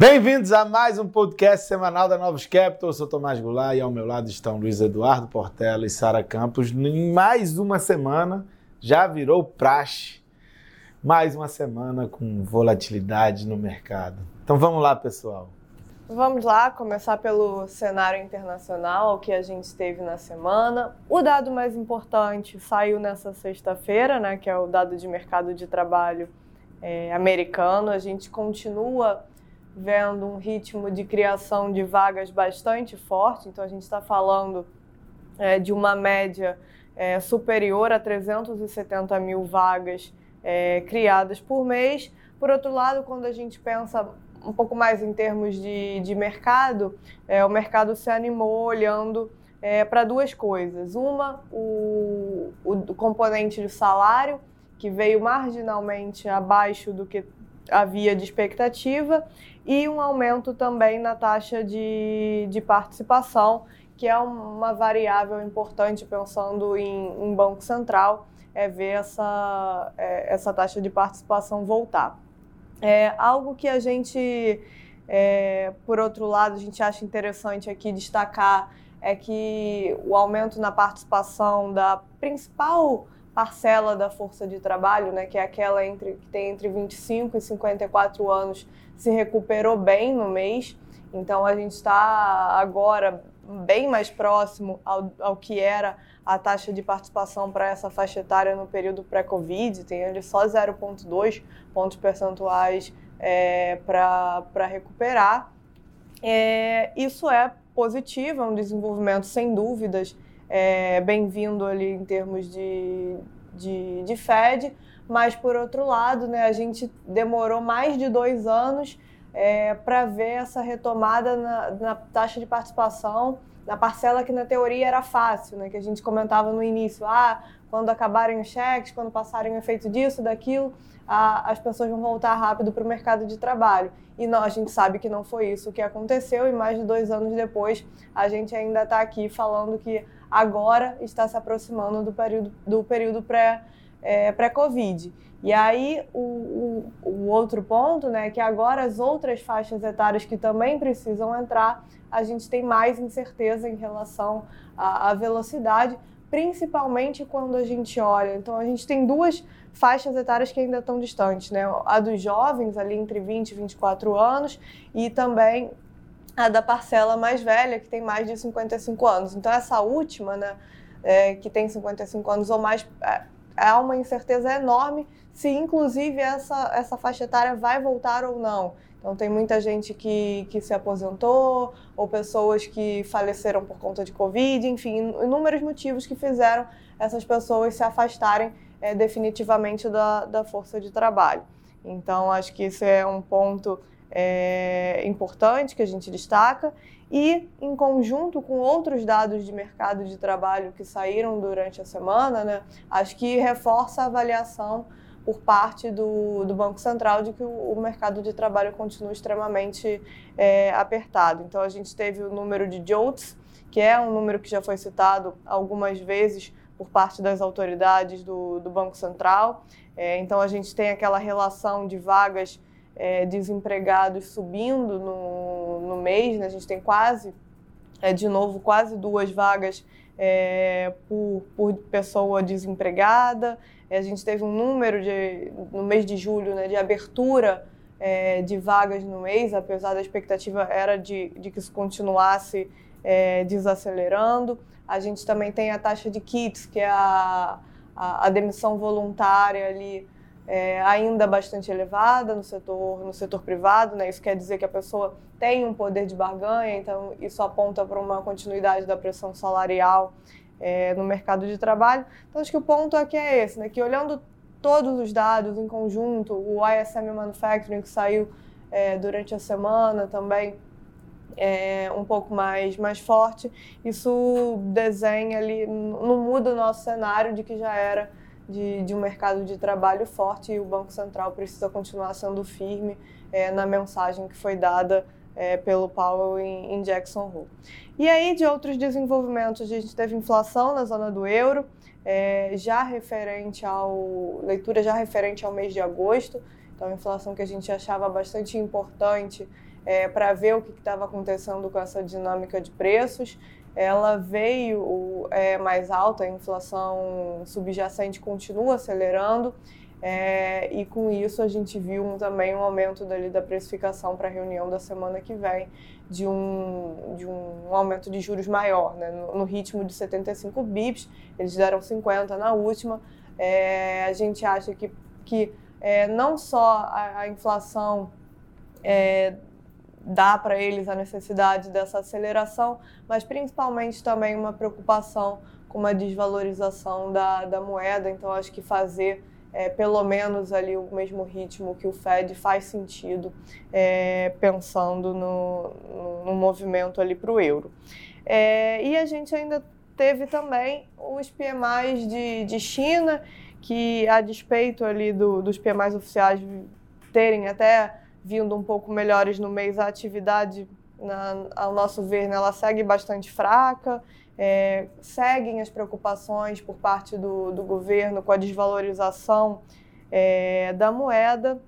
Bem-vindos a mais um podcast semanal da Novos Capital. Eu sou Tomás Goulart e ao meu lado estão Luiz Eduardo Portela e Sara Campos. Em mais uma semana, já virou praxe. Mais uma semana com volatilidade no mercado. Então vamos lá, pessoal. Vamos lá, começar pelo cenário internacional, o que a gente teve na semana. O dado mais importante saiu nessa sexta-feira, né, que é o dado de mercado de trabalho é, americano. A gente continua vendo um ritmo de criação de vagas bastante forte, então a gente está falando é, de uma média é, superior a 370 mil vagas é, criadas por mês. Por outro lado, quando a gente pensa um pouco mais em termos de, de mercado, é, o mercado se animou olhando é, para duas coisas. Uma, o, o componente do salário, que veio marginalmente abaixo do que havia de expectativa, e um aumento também na taxa de, de participação, que é uma variável importante pensando em, em Banco Central, é ver essa, é, essa taxa de participação voltar. É, algo que a gente, é, por outro lado, a gente acha interessante aqui destacar é que o aumento na participação da principal parcela da força de trabalho, né, que é aquela entre, que tem entre 25 e 54 anos, se recuperou bem no mês. Então a gente está agora bem mais próximo ao, ao que era a taxa de participação para essa faixa etária no período pré-Covid, tem ali só 0,2 pontos percentuais é, para recuperar. É, isso é positivo, é um desenvolvimento sem dúvidas é, bem-vindo ali em termos de, de, de Fed, mas por outro lado, né, a gente demorou mais de dois anos é, para ver essa retomada na, na, taxa de participação, na parcela que na teoria era fácil, né, que a gente comentava no início, ah, quando acabarem os cheques, quando passarem o efeito disso, daquilo, a, as pessoas vão voltar rápido para o mercado de trabalho. E não, a gente sabe que não foi isso que aconteceu, e mais de dois anos depois, a gente ainda está aqui falando que agora está se aproximando do período, do período pré, é, pré-Covid. E aí, o, o, o, outro ponto, né, é que agora as outras faixas etárias que também precisam entrar, a gente tem mais incerteza em relação à, à velocidade, principalmente quando a gente olha. Então, a gente tem duas faixas etárias que ainda estão distantes, né? A dos jovens, ali entre 20 e 24 anos, e também a da parcela mais velha, que tem mais de 55 anos. Então, essa última, né, é, que tem 55 anos ou mais, é, há uma incerteza enorme se, inclusive, essa, essa faixa etária vai voltar ou não. Então, tem muita gente que, que se aposentou, ou pessoas que faleceram por conta de Covid, enfim, inúmeros motivos que fizeram essas pessoas se afastarem é, definitivamente da, da força de trabalho. Então, acho que isso é um ponto é, importante que a gente destaca. E, em conjunto com outros dados de mercado de trabalho que saíram durante a semana, né, acho que reforça a avaliação por parte do, do Banco Central de que o, o mercado de trabalho continua extremamente é, apertado. Então, a gente teve o número de JOLTS, que é um número que já foi citado algumas vezes por parte das autoridades do, do Banco Central. É, então, a gente tem aquela relação de vagas é, desempregados subindo no, no mês, né? a gente tem quase, é, de novo, quase duas vagas é, por, por pessoa desempregada. A gente teve um número de, no mês de julho né, de abertura é, de vagas no mês, apesar da expectativa era de, de que isso continuasse é, desacelerando. A gente também tem a taxa de kits, que é a, a, a demissão voluntária ali, é, ainda bastante elevada no setor, no setor privado, né? Isso quer dizer que a pessoa tem um poder de barganha, então isso aponta para uma continuidade da pressão salarial é, no mercado de trabalho. Então, acho que o ponto aqui é esse, né? que olhando todos os dados em conjunto, o ISM Manufacturing que saiu é, durante a semana também é, um pouco mais, mais forte, isso desenha ali, não muda o nosso cenário de que já era de, de um mercado de trabalho forte e o Banco Central precisa continuar sendo firme é, na mensagem que foi dada é, pelo Powell em, em, Jackson Hole. E aí, de outros desenvolvimentos, a gente teve inflação na zona do euro, é, já referente ao. leitura já referente ao mês de agosto, então inflação que a gente achava bastante importante é, para ver o que estava acontecendo com essa dinâmica de preços. Ela veio é, mais alta, a inflação subjacente continua acelerando é, e com isso a gente viu um, também um aumento dali da precificação para a reunião da semana que vem de um, de um aumento de juros maior, né? no, no ritmo de 75 bips, eles deram 50 na última. É, a gente acha que, que é, não só a, a inflação é, dá para eles a necessidade dessa aceleração, mas principalmente também uma preocupação com uma desvalorização da, da moeda. Então, acho que fazer é, pelo menos ali o mesmo ritmo que o Fed faz sentido é, pensando no, no, no, movimento ali para o euro. É, e a gente ainda teve também os PMIs de, de China, que a despeito ali do, dos PMIs oficiais terem até vindo um pouco melhores no mês, a atividade, na, ao nosso ver, né, ela segue bastante fraca é, seguem as preocupações por parte do, do governo com a desvalorização é, da moeda.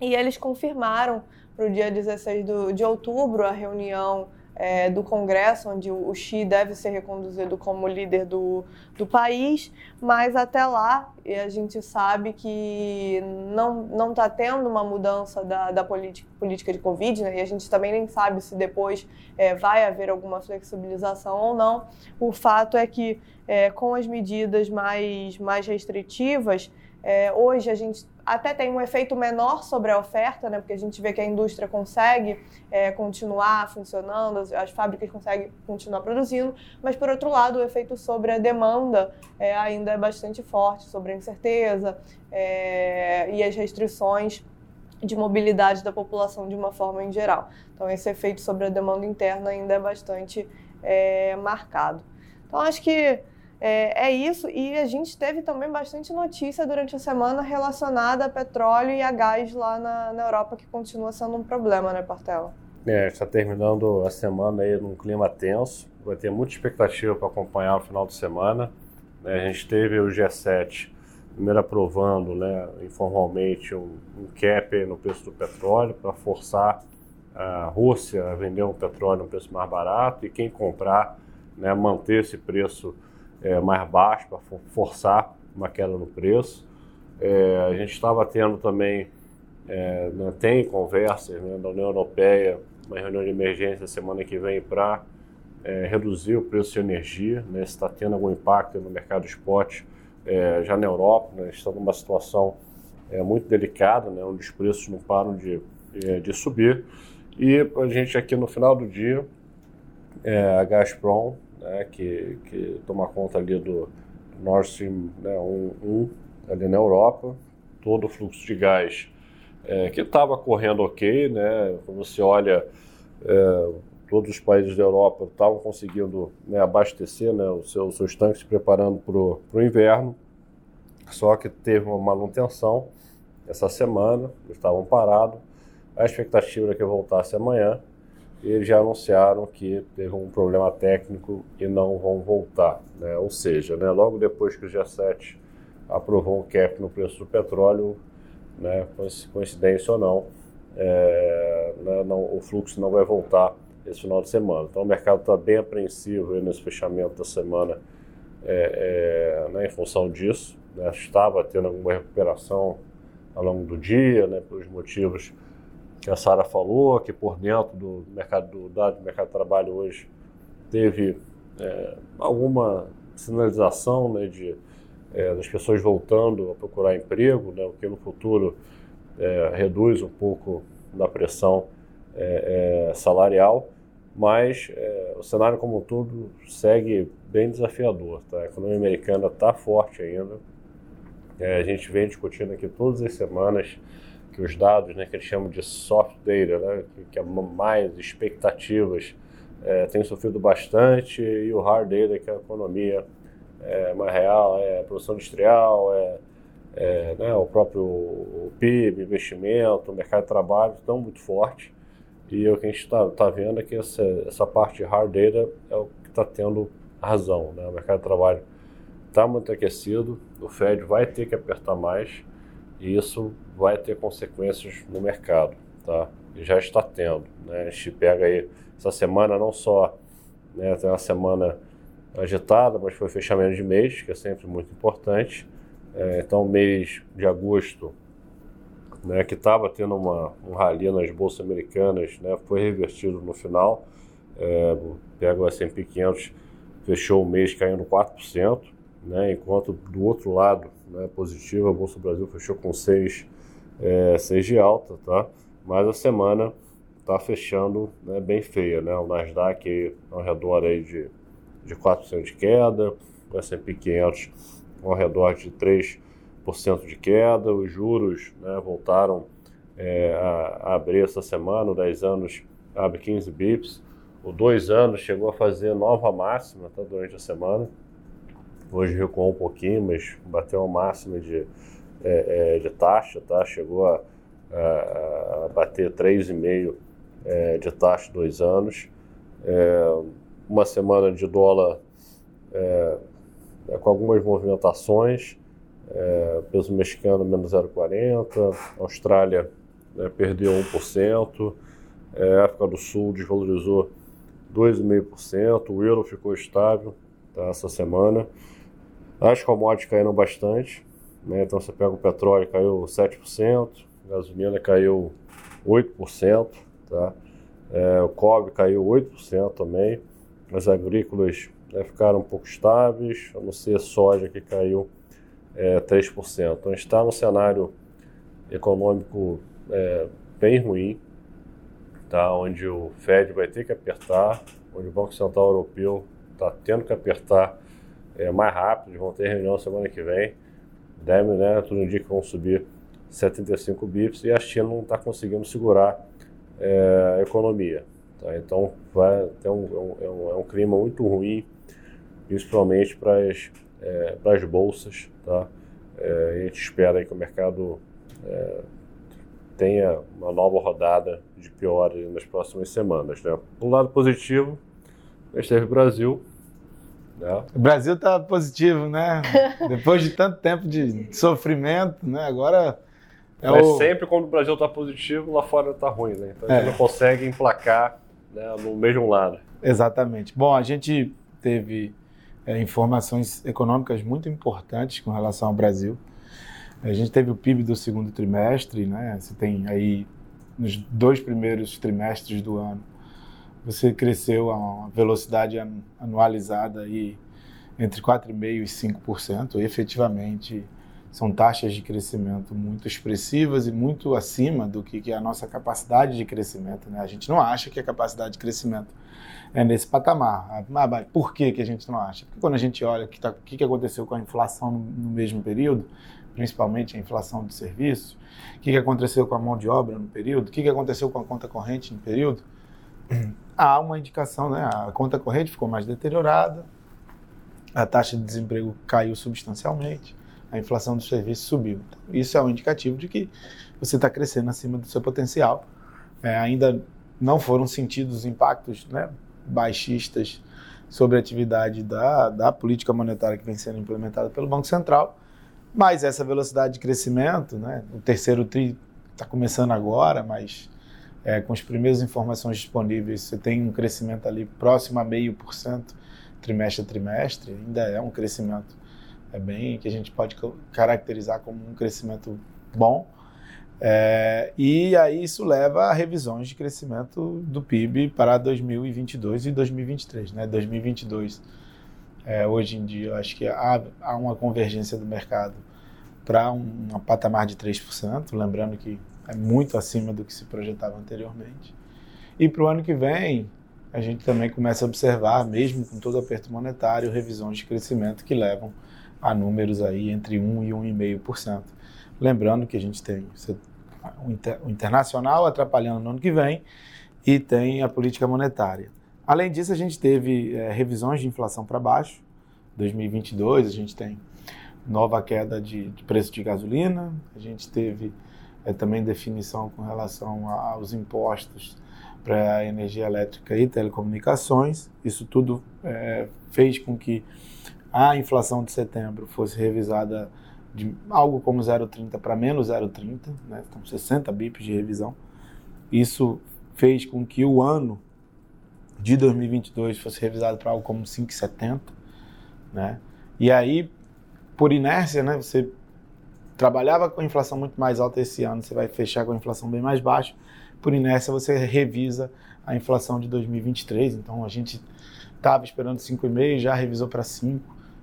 E eles confirmaram para o dia 16 do, de outubro a reunião é, do Congresso, onde o Xi deve ser reconduzido como líder do, do país, mas até lá a gente sabe que não está tendo uma mudança da, da política, política de Covid, né? e a gente também nem sabe se depois é, vai haver alguma flexibilização ou não. O fato é que, é, com as medidas mais, mais restritivas, é, hoje a gente até tem um efeito menor sobre a oferta, né, porque a gente vê que a indústria consegue é, continuar funcionando, as, as, fábricas conseguem continuar produzindo, mas por outro lado o efeito sobre a demanda é, ainda é bastante forte, sobre a incerteza é, e as restrições de mobilidade da população de uma forma em geral. Então esse efeito sobre a demanda interna ainda é bastante é, marcado. Então acho que é, é, isso, e a gente teve também bastante notícia durante a semana relacionada a petróleo e a gás lá na, na Europa, que continua sendo um problema, né, Portela? É, está terminando a semana aí num clima tenso, vai ter muita expectativa para acompanhar no final de semana. É, a gente teve o G7 primeiro aprovando né, informalmente um, um cap no preço do petróleo para forçar a Rússia a vender um petróleo a um preço mais barato e quem comprar né, manter esse preço é, mais baixo para forçar uma queda no preço. É, a gente estava tendo também, é, né, tem conversas né, da União Europeia, uma reunião de emergência semana que vem para é, reduzir o preço de energia, né, está tendo algum impacto no mercado spot é, já na Europa, né, estamos numa situação é, muito delicada, né, onde os preços não param de, de subir. E a gente aqui no final do dia, a Gazprom né, que, que toma conta ali do Nord Stream né, 1, 1 ali na Europa, todo o fluxo de gás é, que estava correndo ok, né, quando você olha, é, todos os países da Europa estavam conseguindo né, abastecer né, os seus, seus tanques se preparando para o inverno, só que teve uma manutenção essa semana, eles estavam parados, a expectativa era que voltasse amanhã, eles já anunciaram que teve um problema técnico e não vão voltar. Né? Ou seja, né, logo depois que o G7 aprovou um cap no preço do petróleo, né, coincidência ou não, é, né, não, o fluxo não vai voltar esse final de semana. Então o mercado está bem apreensivo nesse fechamento da semana é, é, né, em função disso. Né, estava tendo alguma recuperação ao longo do dia, pelos motivos que a Sara falou, que por dentro do mercado do do mercado de trabalho hoje teve é, alguma sinalização né, de é, das pessoas voltando a procurar emprego, né, o que no futuro é, reduz um pouco da pressão é, é, salarial, mas é, o cenário como um todo segue bem desafiador. Tá? A economia americana está forte ainda. a gente vem discutindo aqui todas as semanas que os dados, né, que eles chamam de soft data, né, que, é mais expectativas, é, tem sofrido bastante, e o hard data, que é a economia é, mais real, é produção industrial, é, é né, o próprio PIB, investimento, mercado de trabalho estão muito fortes. E o que a gente está tá vendo é que essa, essa parte de hard data é o que está tendo razão. Né? O mercado de trabalho está muito aquecido, o Fed vai ter que apertar mais, e isso vai ter consequências no mercado, tá? já está tendo. Né? A gente pega aí essa semana não só né, tem uma semana agitada, mas foi fechamento de mês, que é sempre muito importante. É, então, mês de agosto, né, que estava tendo uma, um rally nas bolsas americanas, né, foi revertido no final. É, pega o S&P 500, fechou o mês caindo 4%, né, enquanto do outro lado, né, positivo, a Bolsa Brasil fechou com 6, é, 6 de alta, tá? mas a semana está fechando né, bem feia, né? O Nasdaq ao redor aí de, de 4% de queda, o S&P 500 ao redor de 3% de queda, os juros né, voltaram é, a, a, abrir essa semana, o 10 anos abre 15 bips, o 2 anos chegou a fazer nova máxima tá, durante a semana, hoje recuou um pouquinho, mas bateu uma máxima de, é, é, de taxa, tá? chegou a, a, a bater 3,5% é, de taxa dois anos, é, uma semana de dólar é, é com algumas movimentações, é, peso mexicano menos 0,40, Austrália né, perdeu 1%, é, África do Sul desvalorizou 2,5%, o euro ficou estável tá, essa semana. As commodities caíram bastante, né, então você pega o petróleo, caiu 7%, a gasolina caiu 8%, Tá? É, o cobre caiu 8% também. As agrícolas né, ficaram um pouco estáveis, a não ser a soja que caiu é, 3%. Então está num cenário econômico é, bem ruim, tá? onde o Fed vai ter que apertar, onde o Banco Central Europeu está tendo que apertar é, mais rápido, vão ter reunião semana que vem. Deve, né, tudo indica que vão subir 75 bips e a China não está conseguindo segurar é, economia. Tá? Então vai ter um, é, um, é um clima muito ruim, principalmente para as é, as bolsas. Tá? É, a gente espera que o mercado é, tenha uma nova rodada de pior nas próximas semanas. Né? Do lado positivo, a gente teve o Brasil. O Brasil está positivo, né? Depois de tanto tempo de sofrimento, né? agora é Mas o... sempre quando o Brasil está positivo, lá fora está ruim, né? Então a gente é. não consegue emplacar né, no mesmo lado. Exatamente. Bom, a gente teve é, informações econômicas muito importantes com relação ao Brasil. A gente teve o PIB do segundo trimestre, né? Você tem aí nos dois primeiros trimestres do ano, você cresceu a uma velocidade anualizada aí entre 4,5% e 5%, e efetivamente são taxas de crescimento muito expressivas e muito acima do que, é a nossa capacidade de crescimento. Né? A gente não acha que a capacidade de crescimento é nesse patamar. Ah, mas por que, que a gente não acha? Porque quando a gente olha o que, tá, que, que aconteceu com a inflação no, no, mesmo período, principalmente a inflação de serviços, o que, que aconteceu com a mão de obra no período, o que, que aconteceu com a conta corrente no período, há uma indicação, né? a conta corrente ficou mais deteriorada, a taxa de desemprego caiu substancialmente, a inflação dos serviços subiu. Então, isso é um indicativo de que você está crescendo acima do seu potencial. É, ainda não foram sentidos os impactos né, baixistas sobre a atividade da, da política monetária que vem sendo implementada pelo Banco Central, mas essa velocidade de crescimento, né, o terceiro TRI está começando agora, mas é, com as primeiras informações disponíveis, você tem um crescimento ali próximo a meio por cento trimestre a trimestre, ainda é um crescimento é bem que a gente pode caracterizar como um crescimento bom. É, e aí isso leva a revisões de crescimento do PIB para 2022 e 2023. Né? 2022, é, hoje em dia, eu acho que há, há uma convergência do mercado para um, um patamar de 3%, lembrando que é muito acima do que se projetava anteriormente. E para o ano que vem, a gente também começa a observar, mesmo com todo aperto monetário, revisões de crescimento que levam a números aí entre 1 e 1,5%. Lembrando que a gente tem o internacional atrapalhando no ano que vem e tem a política monetária. Além disso, a gente teve é, revisões de inflação para baixo. 2022, a gente tem nova queda de, de preço de gasolina, a gente teve é, também definição com relação aos impostos para energia elétrica e telecomunicações. Isso tudo é, fez com que a inflação de setembro fosse revisada de algo como 0,30 para menos 0,30, né? então 60 bips de revisão. Isso fez com que o ano de 2022 fosse revisado para algo como 5,70, né? E aí, por inércia, né, você trabalhava com inflação muito mais alta esse ano, você vai fechar com a inflação bem mais baixa. Por inércia, você revisa a inflação de 2023. Então, a gente estava esperando 5,5, já revisou para 5.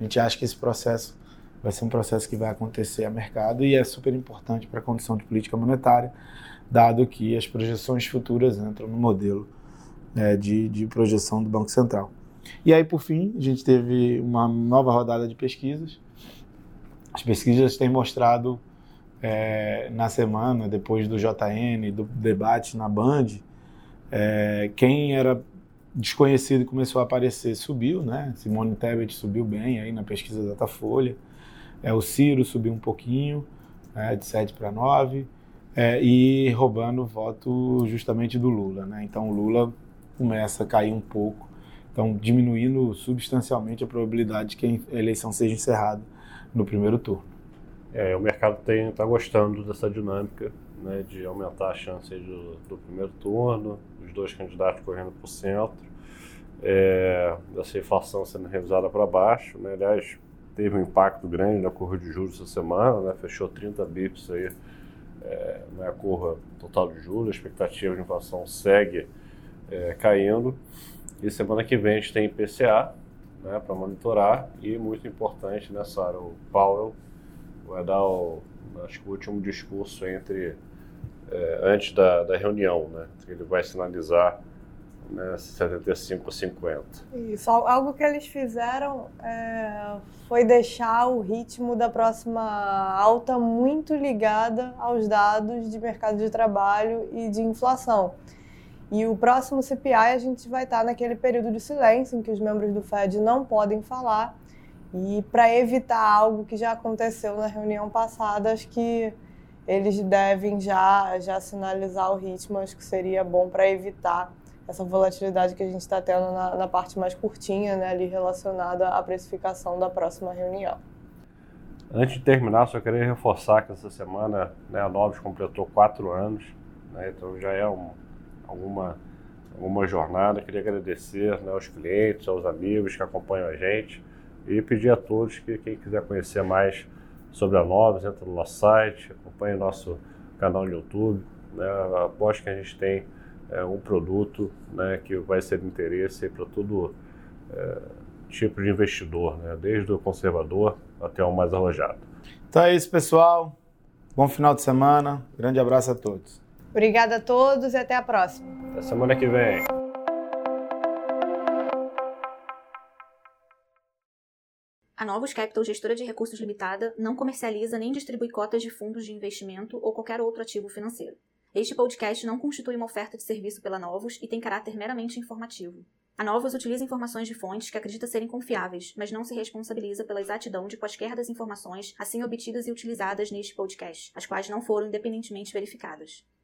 A gente acha que esse processo vai ser um processo que vai acontecer a mercado e é super importante para a condição de política monetária, dado que as projeções futuras entram no modelo é, de, de projeção do Banco Central. E aí, por fim, a gente teve uma nova rodada de pesquisas. As pesquisas têm mostrado é, na semana, depois do JN, do debate na Band, é, quem era desconhecido começou a aparecer, subiu, né? Simone Tebet subiu bem aí na pesquisa Datafolha. É, o Ciro subiu um pouquinho, é, de 7 para 9, é, e roubando o voto justamente do Lula, né? Então o Lula começa a cair um pouco, então diminuindo substancialmente a probabilidade de que a eleição seja encerrada no primeiro turno. É, o mercado está gostando dessa dinâmica né, de aumentar a chance do, do, primeiro turno, os dois candidatos correndo por centro, é, dessa inflação sendo revisada para baixo. Né, aliás, teve um impacto grande na curva de juros essa semana, né, fechou 30 bips aí é, na curva total de juros, a expectativa de inflação segue é, caindo. E semana que vem a gente tem IPCA né, para monitorar e muito importante nessa área, o Powell vai dar o, acho que o último discurso entre é, antes da, da reunião, né? Ele vai sinalizar né, 75 a 50. Isso, algo que eles fizeram é, foi deixar o ritmo da próxima alta muito ligada aos dados de mercado de trabalho e de inflação. E o próximo CPI a gente vai estar naquele período de silêncio em que os membros do Fed não podem falar. E para evitar algo que já aconteceu na reunião passada, acho que eles devem já, já sinalizar o ritmo, acho que seria bom para evitar essa volatilidade que a gente está tendo na, na, parte mais curtinha, né, ali relacionada à precificação da próxima reunião. Antes de terminar, só queria reforçar que essa semana né, a Novos completou quatro anos, né, então já é um, alguma, alguma jornada. Queria agradecer né, aos clientes, aos amigos que acompanham a gente e pedir a todos que quem quiser conhecer mais sobre a Novos, entra no nosso site, acompanhe nosso canal no YouTube. Né? Aposto que a gente tem é, um produto né, que vai ser de interesse para todo é, tipo de investidor, né? desde o conservador até o mais arrojado. Então é isso, pessoal. Bom final de semana. Grande abraço a todos. Obrigada a todos e até a próxima. Até semana que vem. A Novos Capital Gestora de Recursos Limitada não comercializa nem distribui cotas de fundos de investimento ou qualquer outro ativo financeiro. Este podcast não constitui uma oferta de serviço pela Novos e tem caráter meramente informativo. A Novos utiliza informações de fontes que acredita serem confiáveis, mas não se responsabiliza pela exatidão de quaisquer das informações assim obtidas e utilizadas neste podcast, as quais não foram independentemente verificadas.